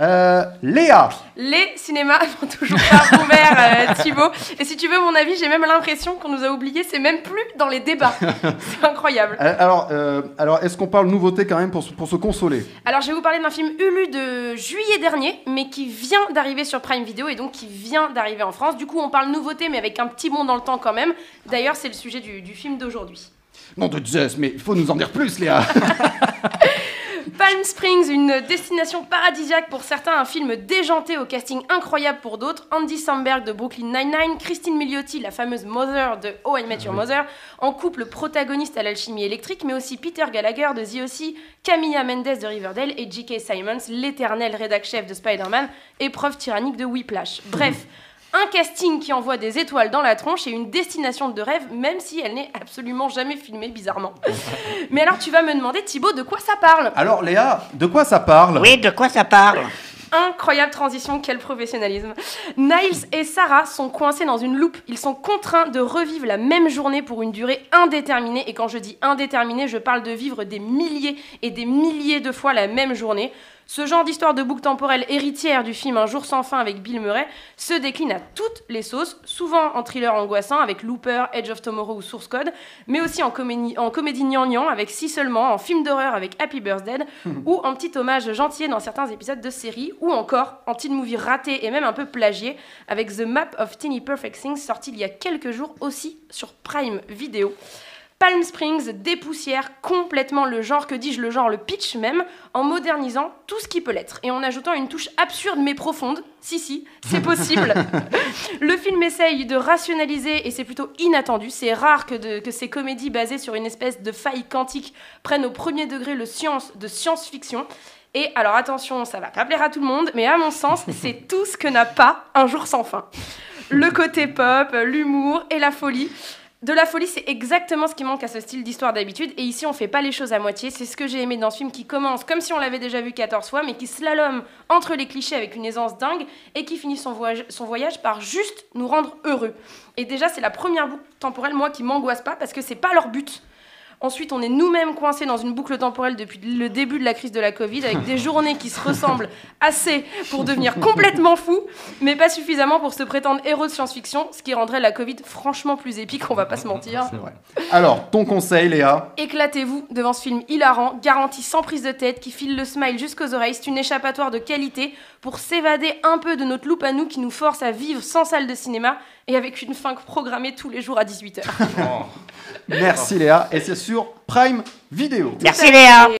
Euh, Léa Les cinémas sont toujours pas ouverts, euh, Thibaut. Et si tu veux mon avis, j'ai même l'impression qu'on nous a oubliés, c'est même plus dans les débats. C'est incroyable. Euh, Alors, euh, alors est-ce qu'on parle nouveauté quand même pour, se- pour se consoler? Alors je vais vous parler d'un film Hulu de juillet dernier, mais qui vient d'arriver sur Prime Video et donc qui vient d'arriver en France. Du coup, on parle nouveauté, mais avec un petit bond dans le temps quand même. D'ailleurs, c'est le sujet du, du film d'aujourd'hui. Non de Zeus, mais il faut nous en dire plus, Léa Palm Springs, une destination paradisiaque pour certains, un film déjanté au casting incroyable pour d'autres. Andy Samberg de Brooklyn Nine-Nine, Christine Milioti, la fameuse Mother de Oh I Met Your Mother, en couple protagoniste à l'alchimie électrique, mais aussi Peter Gallagher de The O.C., Camilla Mendes de Riverdale et J.K. Simons, l'éternel rédac-chef de Spider-Man, épreuve tyrannique de Whiplash. Bref. Un casting qui envoie des étoiles dans la tronche et une destination de rêve, même si elle n'est absolument jamais filmée, bizarrement. Mais alors, tu vas me demander, Thibaut, de quoi ça parle? Alors Léa, de quoi ça parle? Oui, de quoi ça parle? Incroyable transition, quel professionnalisme. Niles et Sarah sont coincés dans une loupe. Ils sont contraints de revivre la même journée pour une durée indéterminée. Et quand je dis indéterminée, je parle de vivre des milliers et des milliers de fois la même journée. Ce genre d'histoire de boucle temporelle héritière du film Un jour sans fin avec Bill Murray se décline à toutes les sauces, souvent en thriller angoissant avec Looper, Edge of Tomorrow ou Source Code, mais aussi en comédie, en comédie gnangnan avec Si seulement, en film d'horreur avec Happy Birthday, ou en petit hommage gentil dans certains épisodes de série, ou encore en teen movie raté et même un peu plagié avec The Map of Teeny Perfect Things sorti il y a quelques jours aussi sur Prime Video. Palm Springs dépoussière complètement le genre, que dis-je, le genre, le pitch même, en modernisant tout ce qui peut l'être et en ajoutant une touche absurde mais profonde. Si, si, c'est possible. le film essaye de rationaliser et c'est plutôt inattendu. C'est rare que, de- que ces comédies basées sur une espèce de faille quantique prennent au premier degré le science de science-fiction. Et alors attention, ça va pas plaire à tout le monde, mais à mon sens, c'est tout ce que n'a pas Un jour sans fin. Le côté pop, l'humour et la folie. De la folie, c'est exactement ce qui manque à ce style d'histoire d'habitude. Et ici, on fait pas les choses à moitié. C'est ce que j'ai aimé dans ce film qui commence comme si on l'avait déjà vu 14 fois, mais qui slalome entre les clichés avec une aisance dingue et qui finit son voyage, son voyage par juste nous rendre heureux. Et déjà, c'est la première boucle temporelle, moi, qui m'angoisse pas parce que c'est pas leur but. Ensuite, on est nous-mêmes coincés dans une boucle temporelle depuis le début de la crise de la Covid, avec des journées qui se ressemblent assez pour devenir complètement fous, mais pas suffisamment pour se prétendre héros de science-fiction, ce qui rendrait la Covid franchement plus épique, on va pas se mentir. C'est vrai. Alors, ton conseil, Léa Éclatez-vous devant ce film hilarant, garanti sans prise de tête, qui file le smile jusqu'aux oreilles. C'est une échappatoire de qualité pour s'évader un peu de notre loupe à nous qui nous force à vivre sans salle de cinéma et avec une fin programmée tous les jours à 18h. Merci Léa, et c'est sur Prime Video. Merci Léa